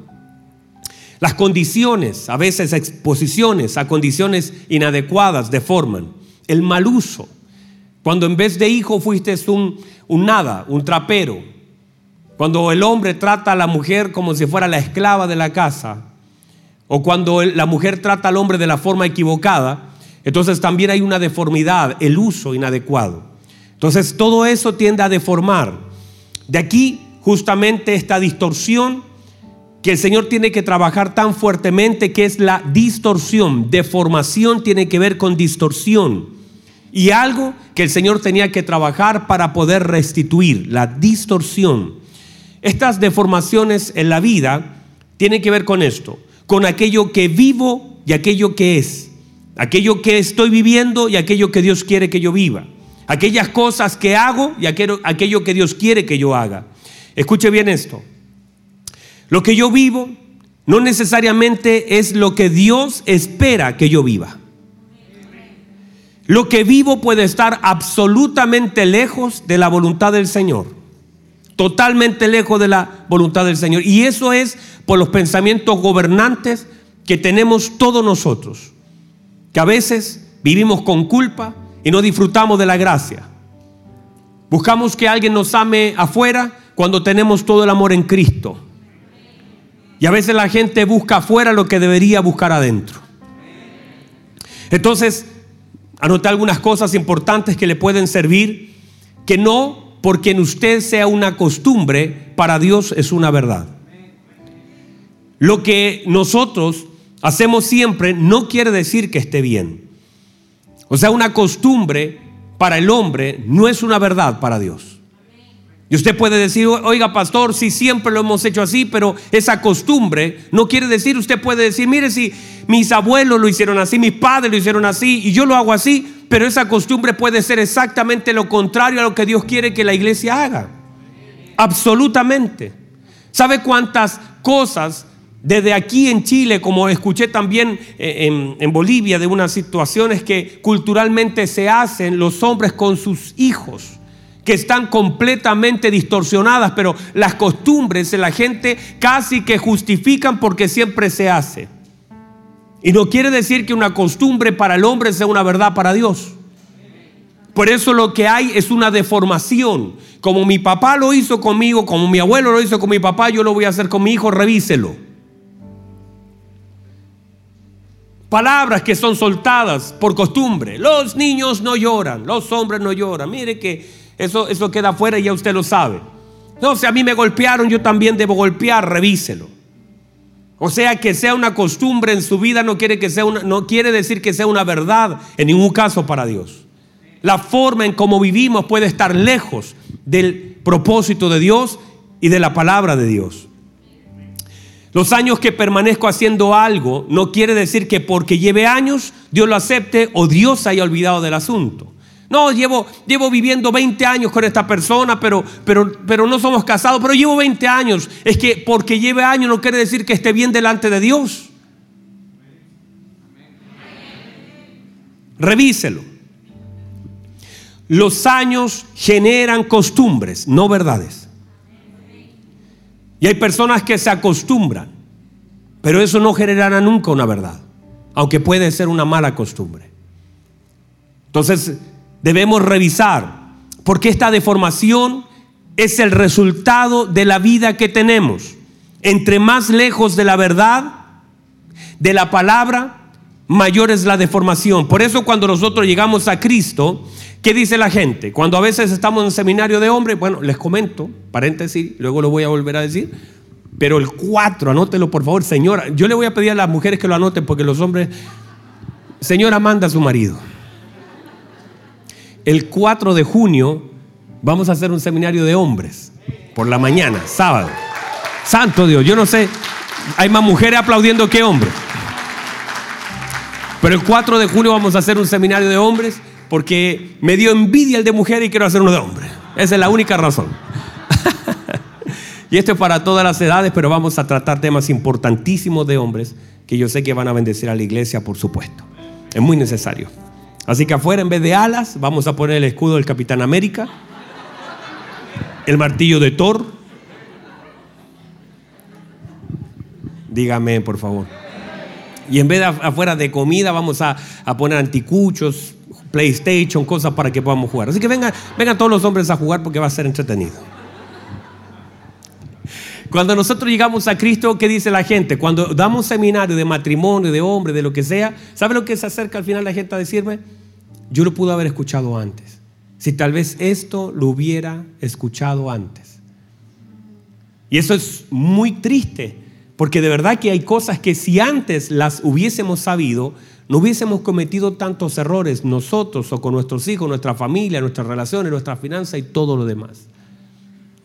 [SPEAKER 1] Las condiciones, a veces exposiciones a condiciones inadecuadas deforman. El mal uso. Cuando en vez de hijo fuiste un, un nada, un trapero. Cuando el hombre trata a la mujer como si fuera la esclava de la casa. O cuando la mujer trata al hombre de la forma equivocada. Entonces también hay una deformidad, el uso inadecuado. Entonces todo eso tiende a deformar. De aquí justamente esta distorsión que el Señor tiene que trabajar tan fuertemente que es la distorsión. Deformación tiene que ver con distorsión. Y algo que el Señor tenía que trabajar para poder restituir, la distorsión. Estas deformaciones en la vida tienen que ver con esto, con aquello que vivo y aquello que es, aquello que estoy viviendo y aquello que Dios quiere que yo viva, aquellas cosas que hago y aquello, que Dios quiere que yo haga. Escuche bien esto. Lo que yo vivo no necesariamente es lo que Dios espera que yo viva. Lo que vivo puede estar absolutamente lejos de la voluntad del Señor. Totalmente lejos de la voluntad del Señor. Y eso es por los pensamientos gobernantes que tenemos todos nosotros. Que a veces vivimos con culpa y no disfrutamos de la gracia. Buscamos que alguien nos ame afuera cuando tenemos todo el amor en Cristo. Y a veces la gente busca afuera lo que debería buscar adentro. Entonces, anoté algunas cosas importantes que le pueden servir, que no porque en usted sea una costumbre, para Dios es una verdad. Lo que nosotros hacemos siempre no quiere decir que esté bien. O sea, una costumbre para el hombre no es una verdad para Dios. Y usted puede decir, oiga pastor, si siempre lo hemos hecho así, pero esa costumbre no quiere decir, usted puede decir, mire si mis abuelos lo hicieron así, mis padres lo hicieron así y yo lo hago así, pero esa costumbre puede ser exactamente lo contrario a lo que Dios quiere que la iglesia haga. Absolutamente. ¿Sabe cuántas cosas desde aquí en Chile, como escuché también eh, en, en, Bolivia, de unas situaciones que culturalmente se hacen los hombres con sus hijos? Que están completamente distorsionadas, pero las costumbres de la gente casi que justifican porque siempre se hace. Y no quiere decir que una costumbre para el hombre sea una verdad para Dios. Por eso lo que hay es una deformación. Como mi papá lo hizo conmigo, como mi abuelo lo hizo con mi papá, yo lo voy a hacer con mi hijo, revíselo. Palabras que son soltadas por costumbre. Los niños no lloran, los hombres no lloran. Mire que eso, eso queda afuera y ya usted lo sabe. No, si a mí me golpearon, yo también debo golpear, revíselo. O sea, que sea una costumbre en su vida no quiere, que sea una, no quiere decir que sea una verdad en ningún caso para Dios. La forma en cómo vivimos puede estar lejos del propósito de Dios y de la palabra de Dios. Los años que permanezco haciendo algo no quiere decir que porque lleve años Dios lo acepte o Dios haya olvidado del asunto. No, llevo, llevo viviendo 20 años con esta persona, pero, pero, pero no somos casados, pero llevo 20 años. Es que porque lleve años no quiere decir que esté bien delante de Dios. Revíselo. Los años generan costumbres, no verdades. Y hay personas que se acostumbran, pero eso no generará nunca una verdad, aunque puede ser una mala costumbre. Entonces, debemos revisar, porque esta deformación es el resultado de la vida que tenemos. Entre más lejos de la verdad, de la palabra, mayor es la deformación. Por eso cuando nosotros llegamos a Cristo, ¿qué dice la gente? Cuando a veces estamos en seminario de hombres, bueno, les comento, paréntesis, luego lo voy a volver a decir, pero el 4, anótelo por favor, señora. Yo le voy a pedir a las mujeres que lo anoten porque los hombres, señora manda a su marido el 4 de junio vamos a hacer un seminario de hombres por la mañana, sábado. Santo Dios, yo no sé, hay más mujeres aplaudiendo que hombres. Pero el 4 de junio vamos a hacer un seminario de hombres porque me dio envidia el de mujeres y quiero hacer uno de hombres. Esa es la única razón. y esto es para todas las edades, pero vamos a tratar temas importantísimos de hombres que yo sé que van a bendecir a la iglesia, por supuesto. Es muy necesario. Así que afuera, en vez de alas, vamos a poner el escudo del Capitán América, el martillo de Thor. Dígame, por favor. Y en vez de afuera de comida, vamos a, poner anticuchos, PlayStation, cosas para que podamos jugar. Así que vengan, vengan todos los hombres a jugar porque va a ser entretenido. Cuando nosotros llegamos a Cristo, ¿qué dice la gente? Cuando damos seminario de matrimonio, de hombre, de lo que sea, ¿sabe lo que se acerca al final la gente a decirme? Yo lo pude haber escuchado antes. Si tal vez esto lo hubiera escuchado antes. Y eso es muy triste, porque de verdad que hay cosas que si antes las hubiésemos sabido, no hubiésemos cometido tantos errores nosotros o con nuestros hijos, nuestra familia, nuestras relaciones, nuestras finanzas y todo lo demás.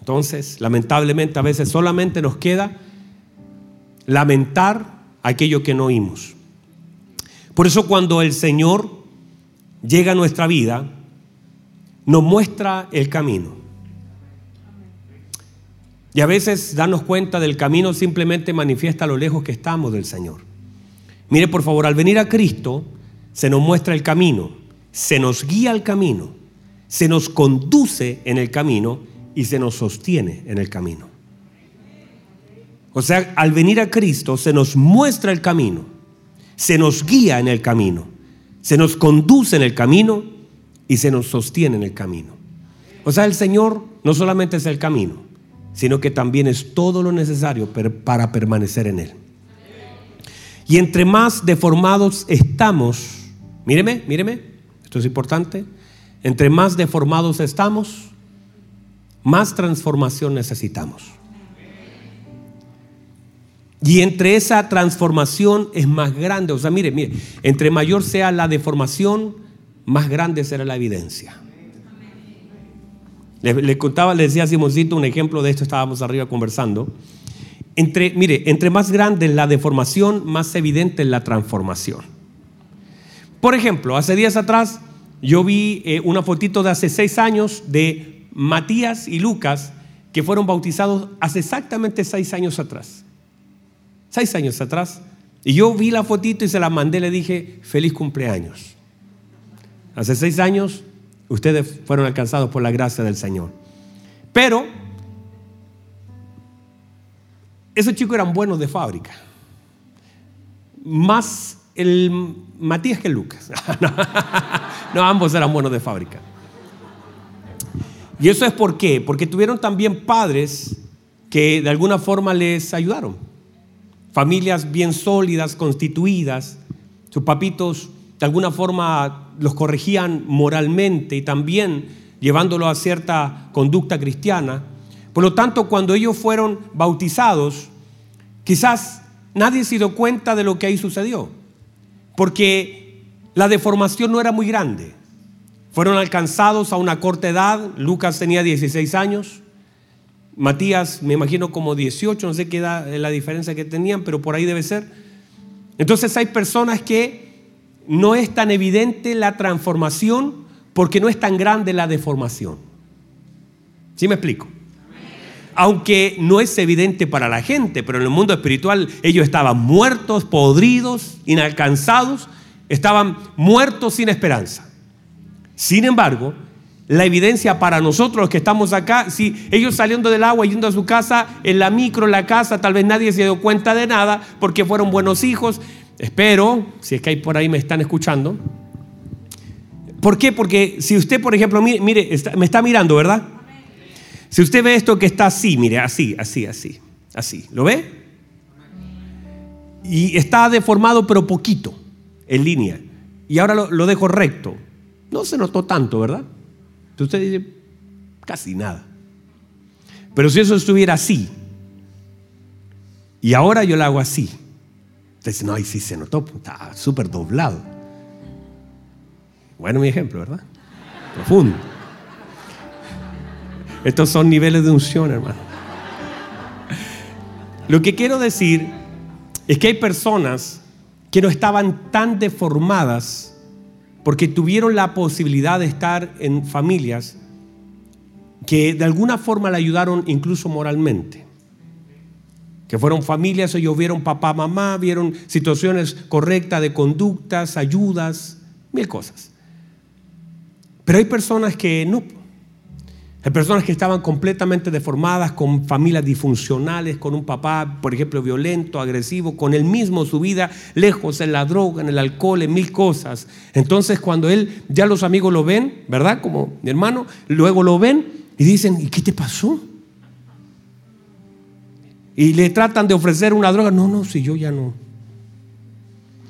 [SPEAKER 1] Entonces, lamentablemente a veces solamente nos queda lamentar aquello que no oímos. Por eso cuando el Señor llega a nuestra vida, nos muestra el camino. Y a veces darnos cuenta del camino simplemente manifiesta lo lejos que estamos del Señor. Mire, por favor, al venir a Cristo se nos muestra el camino, se nos guía el camino, se nos conduce en el camino y se nos sostiene en el camino. O sea, al venir a Cristo se nos muestra el camino, se nos guía en el camino, se nos conduce en el camino y se nos sostiene en el camino. O sea, el Señor no solamente es el camino, sino que también es todo lo necesario para permanecer en Él. Y entre más deformados estamos, míreme, míreme, esto es importante, entre más deformados estamos, más transformación necesitamos. Y entre esa transformación es más grande. O sea, mire, mire, entre mayor sea la deformación, más grande será la evidencia. Le, contaba, le decía Simoncito un ejemplo de esto, estábamos arriba conversando. Entre, mire, entre más grande la deformación, más evidente es la transformación. Por ejemplo, hace días atrás yo vi eh, una fotito de hace seis años de Matías y Lucas que fueron bautizados hace exactamente seis años atrás. Seis años atrás. Y yo vi la fotito y se la mandé, le dije, feliz cumpleaños. Hace seis años ustedes fueron alcanzados por la gracia del Señor. Pero esos chicos eran buenos de fábrica. Más el Matías que el Lucas. no, ambos eran buenos de fábrica. Y eso es por qué? Porque tuvieron también padres que de alguna forma les ayudaron. Familias bien sólidas, constituidas. Sus papitos de alguna forma los corregían moralmente y también llevándolo a cierta conducta cristiana. Por lo tanto, cuando ellos fueron bautizados, quizás nadie se dio cuenta de lo que ahí sucedió, porque la deformación no era muy grande. Fueron alcanzados a una corta edad, Lucas tenía 16 años, Matías me imagino como 18, no sé qué edad la diferencia que tenían, pero por ahí debe ser. Entonces hay personas que no es tan evidente la transformación porque no es tan grande la deformación. ¿Sí me explico? Aunque no es evidente para la gente, pero en el mundo espiritual ellos estaban muertos, podridos, inalcanzados, estaban muertos sin esperanza. Sin embargo, la evidencia para nosotros que estamos acá, si ellos saliendo del agua yendo a su casa, en la micro, en la casa, tal vez nadie se dio cuenta de nada porque fueron buenos hijos, Espero, si es que hay por ahí me están escuchando. ¿Por qué? Porque si usted, por ejemplo, mire, me está mirando, ¿verdad? Si usted ve esto que está así, mire, así, así, así, así, ¿lo ve? Y está deformado, pero poquito, en línea. Y ahora lo dejo recto. No se notó tanto, ¿verdad? Usted dice, casi nada. Pero si eso estuviera así, y ahora yo lo hago así, entonces, no, ahí sí se notó, está súper doblado. Bueno, mi ejemplo, ¿verdad? Profundo. Estos son niveles de unción, hermano. Lo que quiero decir es que hay personas que no estaban tan deformadas porque tuvieron la posibilidad de estar en familias que de alguna forma le ayudaron incluso moralmente que fueron familias, ellos vieron papá, mamá, vieron situaciones correctas de conductas, ayudas, mil cosas. Pero hay personas que no. Hay personas que estaban completamente deformadas, con familias disfuncionales, con un papá, por ejemplo, violento, agresivo, con él mismo su vida lejos en la droga, en el alcohol, en mil cosas. Entonces cuando él, ya los amigos lo ven, ¿verdad? Como mi hermano, luego lo ven y dicen, ¿y qué te pasó? y le tratan de ofrecer una droga. No, no, si yo ya no.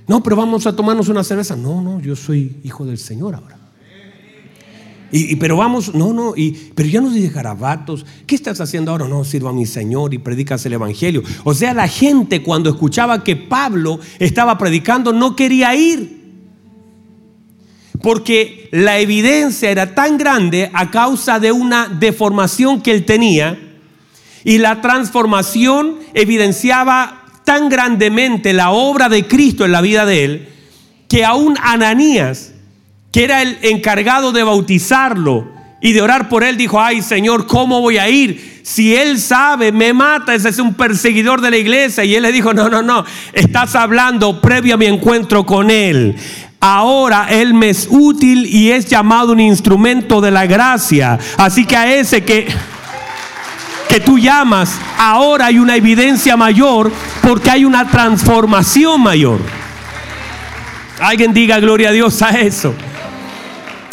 [SPEAKER 1] No, pero vamos a tomarnos una cerveza. No, no, yo soy hijo del Señor ahora. Y, pero vamos, no, no, y, pero ya no dice garabatos. ¿Qué estás haciendo ahora? No, sirva a mi Señor y predicas el Evangelio. O sea, la gente cuando escuchaba que Pablo estaba predicando no quería ir. Porque la evidencia era tan grande a causa de una deformación que él tenía y la transformación evidenciaba tan grandemente la obra de Cristo en la vida de él, que aún Ananías, que era el encargado de bautizarlo y de orar por él, dijo, ay Señor, ¿cómo voy a ir? Si él sabe, me mata, ese es un perseguidor de la iglesia. Y él le dijo, no, no, no, estás hablando previo a mi encuentro con él. Ahora él me es útil y es llamado un instrumento de la gracia. Así que a ese que que tú llamas, ahora hay una evidencia mayor porque hay una transformación mayor. Alguien diga gloria a Dios a eso.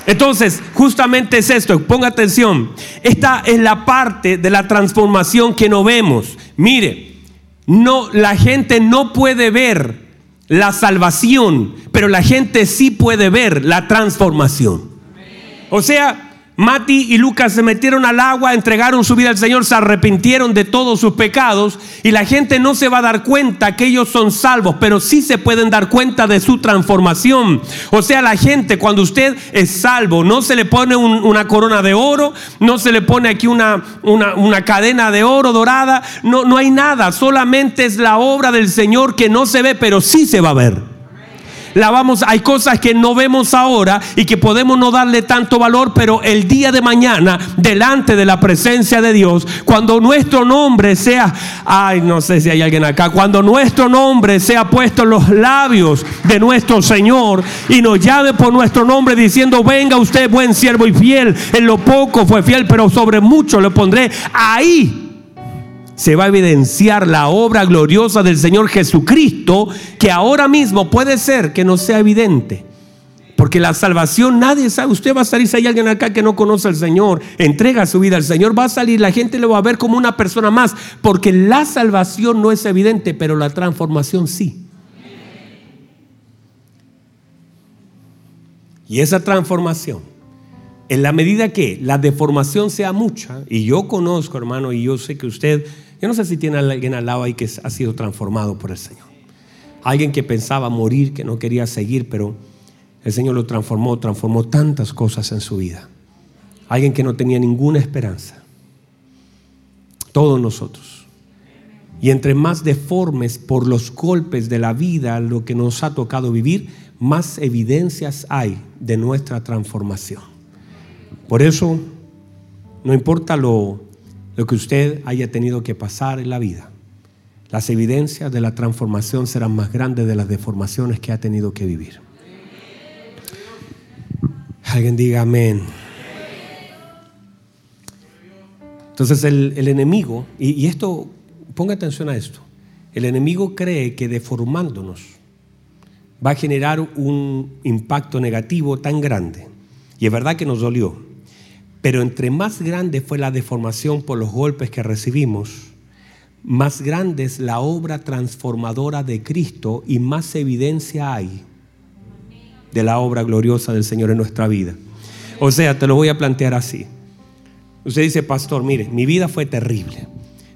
[SPEAKER 1] Entonces, justamente es esto, ponga atención. Esta es la parte de la transformación que no vemos. Mire, no la gente no puede ver la salvación, pero la gente sí puede ver la transformación. O sea, Mati y Lucas se metieron al agua, entregaron su vida al Señor, se arrepintieron de todos sus pecados y la gente no se va a dar cuenta que ellos son salvos, pero sí se pueden dar cuenta de su transformación. O sea, la gente cuando usted es salvo, no se le pone una corona de oro, no se le pone aquí una, una, una cadena de oro dorada, no, no hay nada, solamente es la obra del Señor que no se ve, pero sí se va a ver la vamos, hay cosas que no vemos ahora y que podemos no darle tanto valor, pero el día de mañana, delante de la presencia de Dios, cuando nuestro nombre sea, ay, no sé si hay alguien acá, cuando nuestro nombre sea puesto en los labios de nuestro Señor y nos llame por nuestro nombre diciendo, venga usted buen siervo y fiel, en lo poco fue fiel, pero sobre mucho le pondré, ahí se va a evidenciar la obra gloriosa del Señor Jesucristo, que ahora mismo puede ser que no sea evidente. Porque la salvación nadie sabe. Usted va a salir si hay alguien acá que no conoce al Señor, entrega su vida al Señor, va a salir, la gente lo va a ver como una persona más. Porque la salvación no es evidente, pero la transformación sí. Y esa transformación, en la medida que la deformación sea mucha, y yo conozco, hermano, y yo sé que usted yo no sé si tiene alguien al lado ahí que ha sido transformado por el Señor. Alguien que pensaba morir, que no quería seguir, pero el Señor lo transformó, transformó tantas cosas en su vida. Alguien que no tenía ninguna esperanza. Todos nosotros. Y entre más deformes por los golpes de la vida, lo que nos ha tocado vivir, más evidencias hay de nuestra transformación. Por eso, no importa lo lo que usted haya tenido que pasar en la vida. Las evidencias de la transformación serán más grandes de las deformaciones que ha tenido que vivir. Alguien diga amén. Entonces el, enemigo, y, y esto, ponga atención a esto, el enemigo cree que deformándonos va a generar un impacto negativo tan grande. Y es verdad que nos dolió, pero entre más grande fue la deformación por los golpes que recibimos, más grande es la obra transformadora de Cristo y más evidencia hay de la obra gloriosa del Señor en nuestra vida. O sea, te lo voy a plantear así. Usted dice, pastor, mire, mi vida fue terrible.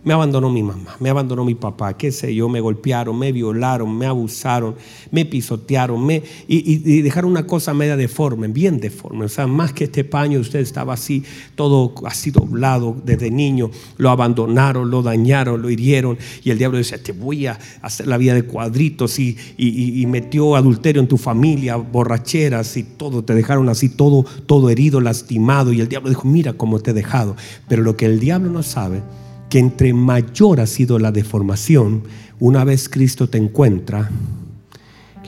[SPEAKER 1] Me abandonó mi mamá, me abandonó mi papá, qué sé yo, me golpearon, me violaron, me abusaron, me pisotearon, me, y, dejaron una cosa media deforme, bien deforme. O sea, más que este paño, usted estaba así, todo así doblado desde niño. Lo abandonaron, lo dañaron, lo hirieron. Y el diablo decía, te voy a hacer la vida de cuadritos y, y metió adulterio en tu familia, borracheras y todo. Te dejaron así, todo, todo herido, lastimado. Y el diablo dijo, mira cómo te he dejado. Pero lo que el diablo no sabe que entre mayor ha sido la deformación, una vez Cristo te encuentra,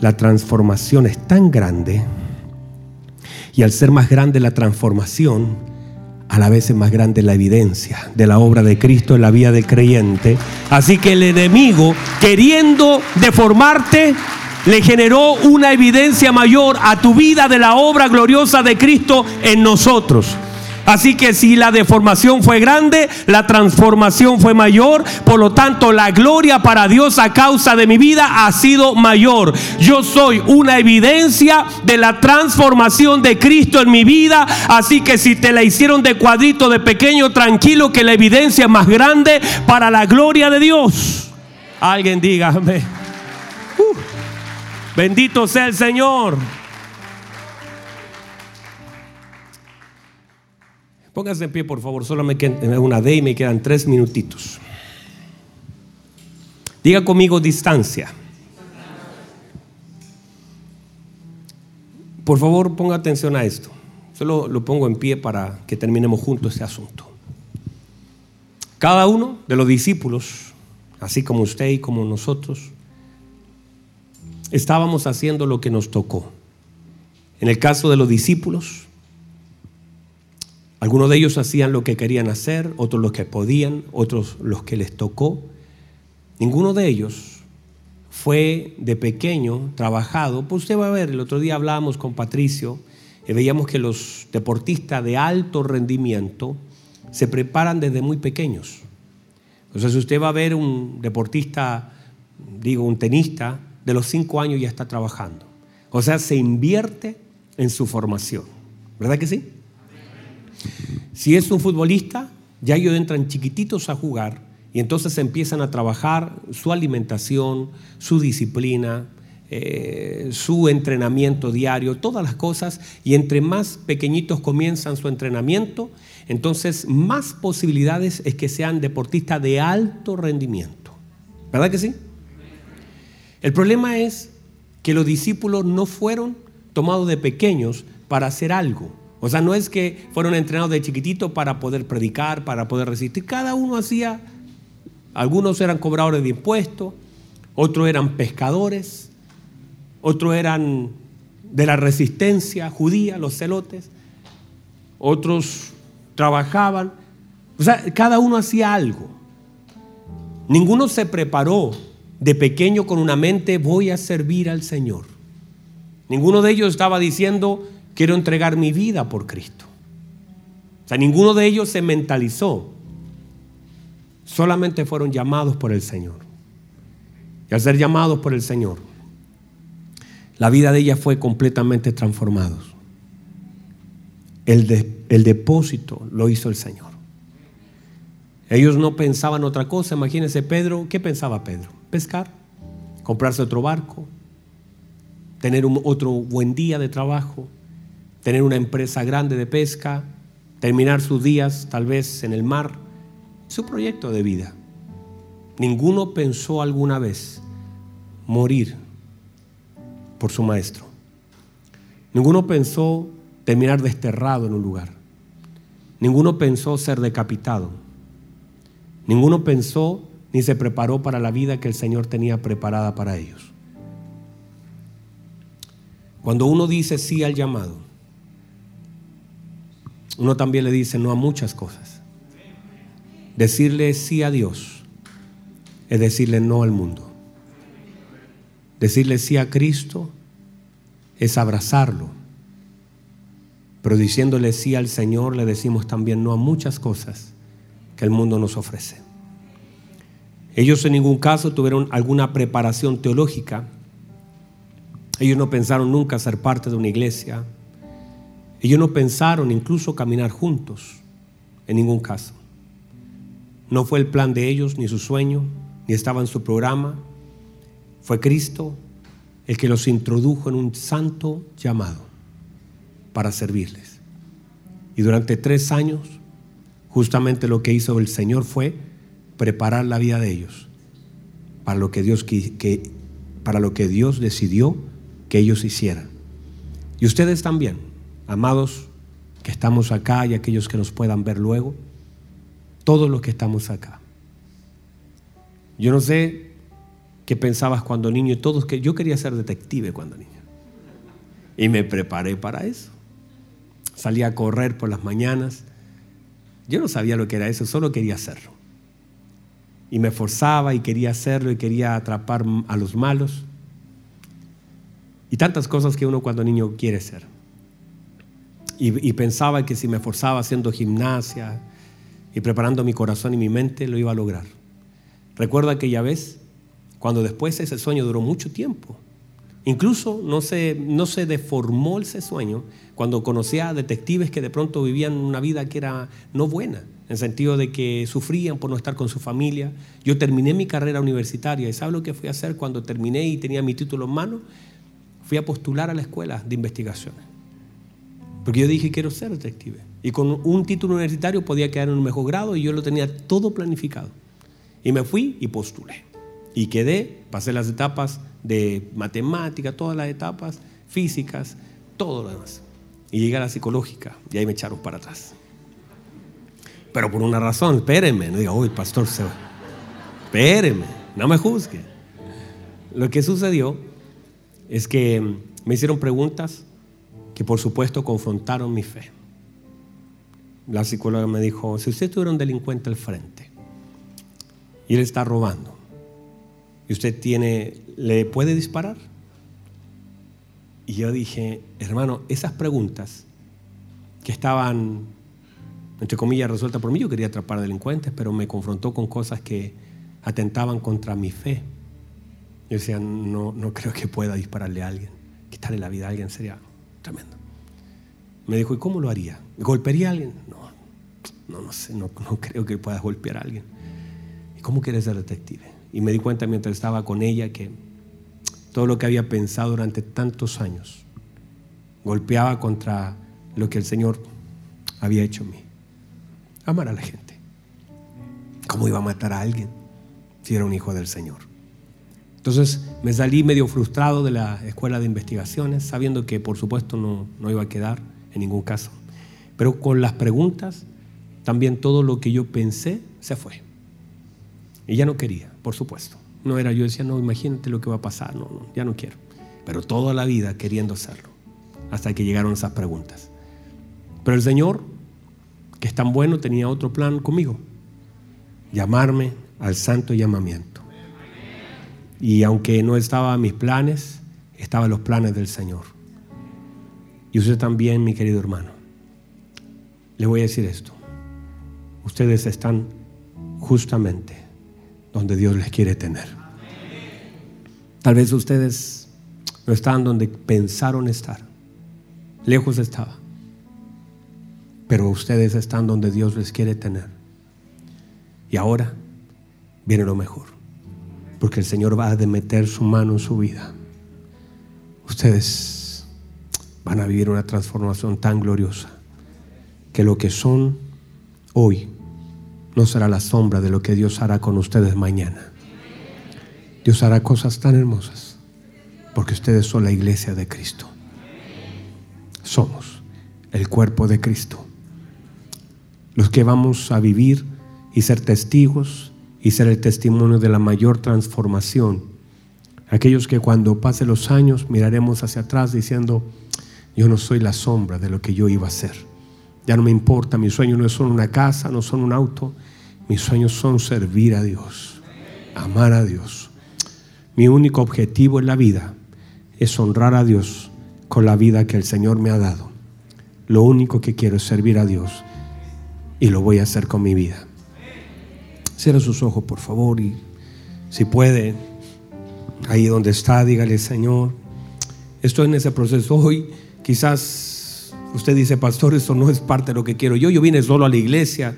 [SPEAKER 1] la transformación es tan grande y al ser más grande la transformación, a la vez es más grande la evidencia de la obra de Cristo en la vida del creyente. Así que el enemigo, queriendo deformarte, le generó una evidencia mayor a tu vida de la obra gloriosa de Cristo en nosotros. Así que si la deformación fue grande, la transformación fue mayor. Por lo tanto, la gloria para Dios a causa de mi vida ha sido mayor. Yo soy una evidencia de la transformación de Cristo en mi vida. Así que si te la hicieron de cuadrito, de pequeño, tranquilo, que la evidencia es más grande para la gloria de Dios. Alguien dígame. Uh, bendito sea el Señor. Póngase en pie, por favor. Solo me queda una D y me quedan tres minutitos. Diga conmigo distancia. Por favor, ponga atención a esto. Solo lo pongo en pie para que terminemos juntos este asunto. Cada uno de los discípulos, así como usted y como nosotros, estábamos haciendo lo que nos tocó. En el caso de los discípulos, algunos de ellos hacían lo que querían hacer, otros lo que podían, otros los que les tocó. Ninguno de ellos fue de pequeño trabajado. Pues usted va a ver, el otro día hablábamos con Patricio y veíamos que los deportistas de alto rendimiento se preparan desde muy pequeños. Entonces usted va a ver un deportista, digo, un tenista, de los cinco años ya está trabajando. O sea, se invierte en su formación. ¿Verdad que sí? Si es un futbolista, ya ellos entran chiquititos a jugar y entonces empiezan a trabajar su alimentación, su disciplina, eh, su entrenamiento diario, todas las cosas, y entre más pequeñitos comienzan su entrenamiento, entonces más posibilidades es que sean deportistas de alto rendimiento. ¿Verdad que sí? El problema es que los discípulos no fueron tomados de pequeños para hacer algo. O sea, no es que fueron entrenados de chiquitito para poder predicar, para poder resistir. Cada uno hacía, algunos eran cobradores de impuestos, otros eran pescadores, otros eran de la resistencia judía, los celotes, otros trabajaban. O sea, cada uno hacía algo. Ninguno se preparó de pequeño con una mente, voy a servir al Señor. Ninguno de ellos estaba diciendo, quiero entregar mi vida por Cristo. O sea, ninguno de ellos se mentalizó. Solamente fueron llamados por el Señor. Y al ser llamados por el Señor, la vida de ella fue completamente transformada. El, depósito lo hizo el Señor. Ellos no pensaban otra cosa. Imagínense Pedro, ¿qué pensaba Pedro? Pescar, comprarse otro barco, tener otro buen día de trabajo, tener una empresa grande de pesca, terminar sus días tal vez en el mar. Su proyecto de vida. Ninguno pensó alguna vez morir por su maestro. Ninguno pensó terminar desterrado en un lugar. Ninguno pensó ser decapitado. Ninguno pensó ni se preparó para la vida que el Señor tenía preparada para ellos. Cuando uno dice sí al llamado, uno también le dice no a muchas cosas. Decirle sí a Dios es decirle no al mundo. Decirle sí a Cristo es abrazarlo. Pero diciéndole sí al Señor le decimos también no a muchas cosas que el mundo nos ofrece. Ellos en ningún caso tuvieron alguna preparación teológica. Ellos no pensaron nunca ser parte de una iglesia. Ellos no pensaron incluso caminar juntos, en ningún caso. No fue el plan de ellos, ni su sueño, ni estaba en su programa. Fue Cristo el que los introdujo en un santo llamado para servirles. Y durante tres años, justamente lo que hizo el Señor fue preparar la vida de ellos para lo que Dios, que, para lo que Dios decidió que ellos hicieran. Y ustedes también, amados que estamos acá y aquellos que nos puedan ver luego, todos los que estamos acá. Yo no sé qué pensabas cuando niño, todos que yo quería ser detective cuando niño. Y me preparé para eso. Salí a correr por las mañanas. Yo no sabía lo que era eso, solo quería hacerlo. Y me forzaba y quería hacerlo y quería atrapar a los malos. Y tantas cosas que uno cuando niño quiere ser. Y, pensaba que si me forzaba haciendo gimnasia y preparando mi corazón y mi mente, lo iba a lograr. Recuerda aquella vez, cuando después ese sueño duró mucho tiempo. Incluso no se, no se deformó ese sueño cuando conocí a detectives que de pronto vivían una vida que era no buena, en el sentido de que sufrían por no estar con su familia. Yo terminé mi carrera universitaria y ¿sabe lo que fui a hacer cuando terminé y tenía mi título en mano? Fui a postular a la escuela de investigaciones. Porque yo dije, quiero ser detective. Y con un título universitario podía quedar en un mejor grado y yo lo tenía todo planificado. Y me fui y postulé. Y quedé, pasé las etapas de matemática, todas las etapas, físicas, todo lo demás. Y llegué a la psicológica y ahí me echaron para atrás. Pero por una razón, espérenme, no diga, uy, pastor se va. Espérenme, no me juzgue. Lo que sucedió es que me hicieron preguntas que por supuesto confrontaron mi fe. La psicóloga me dijo, si usted tuviera un delincuente al frente y él está robando, y usted tiene, ¿le puede disparar? Y yo dije, hermano, esas preguntas que estaban, entre comillas, resueltas por mí, yo quería atrapar delincuentes, pero me confrontó con cosas que atentaban contra mi fe. Yo decía, no, no creo que pueda dispararle a alguien, quitarle la vida a alguien sería tremendo. Me dijo, ¿y cómo lo haría? ¿Golpearía a alguien? No, no, no sé, no, no creo que pueda golpear a alguien. ¿Y cómo quieres ser detective? Y me di cuenta mientras estaba con ella que todo lo que había pensado durante tantos años golpeaba contra lo que el Señor había hecho en mí. Amar a la gente. ¿Cómo iba a matar a alguien si era un hijo del Señor? Entonces me salí medio frustrado de la escuela de investigaciones, sabiendo que por supuesto no, no iba a quedar en ningún caso. Pero con las preguntas, también todo lo que yo pensé se fue. Y ya no quería, por supuesto. No era yo, decía, no, imagínate lo que va a pasar, no, no, ya no quiero. Pero toda la vida queriendo hacerlo, hasta que llegaron esas preguntas. Pero el Señor, que es tan bueno, tenía otro plan conmigo, llamarme al santo llamamiento. Y aunque no estaba mis planes, estaban los planes del Señor. Y usted también, mi querido hermano, le voy a decir esto. Ustedes están justamente donde Dios les quiere tener. Tal vez ustedes no están donde pensaron estar. Lejos estaba. Pero ustedes están donde Dios les quiere tener. Y ahora viene lo mejor. Porque el Señor va a meter su mano en su vida. Ustedes van a vivir una transformación tan gloriosa que lo que son hoy no será la sombra de lo que Dios hará con ustedes mañana. Dios hará cosas tan hermosas porque ustedes son la iglesia de Cristo. Somos el cuerpo de Cristo. Los que vamos a vivir y ser testigos y ser el testimonio de la mayor transformación. Aquellos que cuando pasen los años miraremos hacia atrás diciendo, yo no soy la sombra de lo que yo iba a ser. Ya no me importa, mis sueños no son una casa, no son un auto, mis sueños son servir a Dios, amar a Dios. Mi único objetivo en la vida es honrar a Dios con la vida que el Señor me ha dado. Lo único que quiero es servir a Dios y lo voy a hacer con mi vida. Cierra sus ojos, por favor, y si puede, ahí donde está, dígale, Señor, estoy en ese proceso. Hoy quizás usted dice, pastor, eso no es parte de lo que quiero yo. Yo vine solo a la iglesia,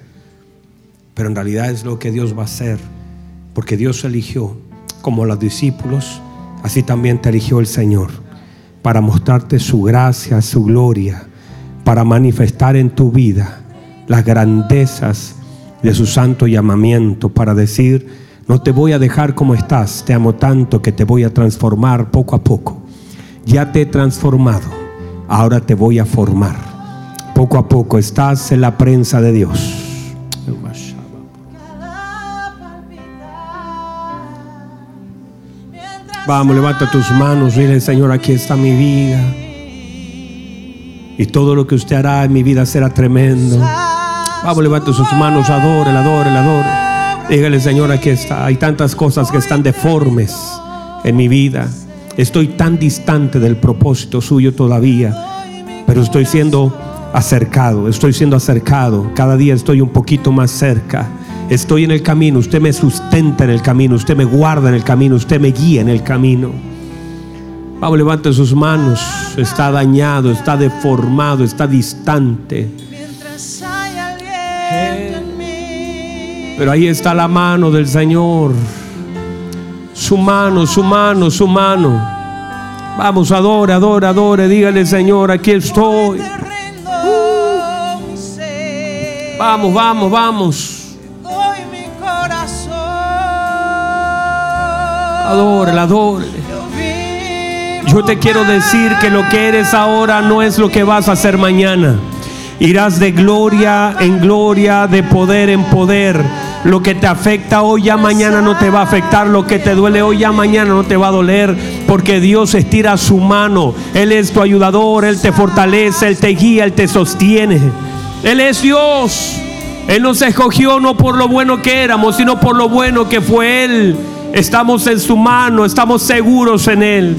[SPEAKER 1] pero en realidad es lo que Dios va a hacer, porque Dios eligió, como los discípulos, así también te eligió el Señor, para mostrarte su gracia, su gloria, para manifestar en tu vida las grandezas de su santo llamamiento para decir, no te voy a dejar como estás, te amo tanto que te voy a transformar poco a poco. Ya te he transformado, ahora te voy a formar. Poco a poco estás en la prensa de Dios. Vamos, levanta tus manos, dile Señor, aquí está mi vida. Y todo lo que usted hará en mi vida será tremendo. Vamos, levante sus manos, adore, adore, adore. Dígale, Señor, aquí está. Hay tantas cosas que están deformes en mi vida. Estoy tan distante del propósito suyo todavía, pero estoy siendo acercado, estoy siendo acercado. Cada día estoy un poquito más cerca. Estoy en el camino, usted me sustenta en el camino, usted me guarda en el camino, usted me guía en el camino. Vamos, levante sus manos. Está dañado, está deformado, está distante. Pero ahí está la mano del Señor. Su mano, su mano, su mano. Vamos, adore, adore, adore. Dígale, Señor, aquí estoy. Vamos, vamos, vamos. Adore, adore. Yo te quiero decir que lo que eres ahora no es lo que vas a hacer mañana. Irás de gloria en gloria, de poder en poder. Lo que te afecta hoy ya mañana no te va a afectar. Lo que te duele hoy ya mañana no te va a doler. Porque Dios estira su mano. Él es tu ayudador. Él te fortalece. Él te guía. Él te sostiene. Él es Dios. Él nos escogió no por lo bueno que éramos, sino por lo bueno que fue Él. Estamos en su mano. Estamos seguros en Él.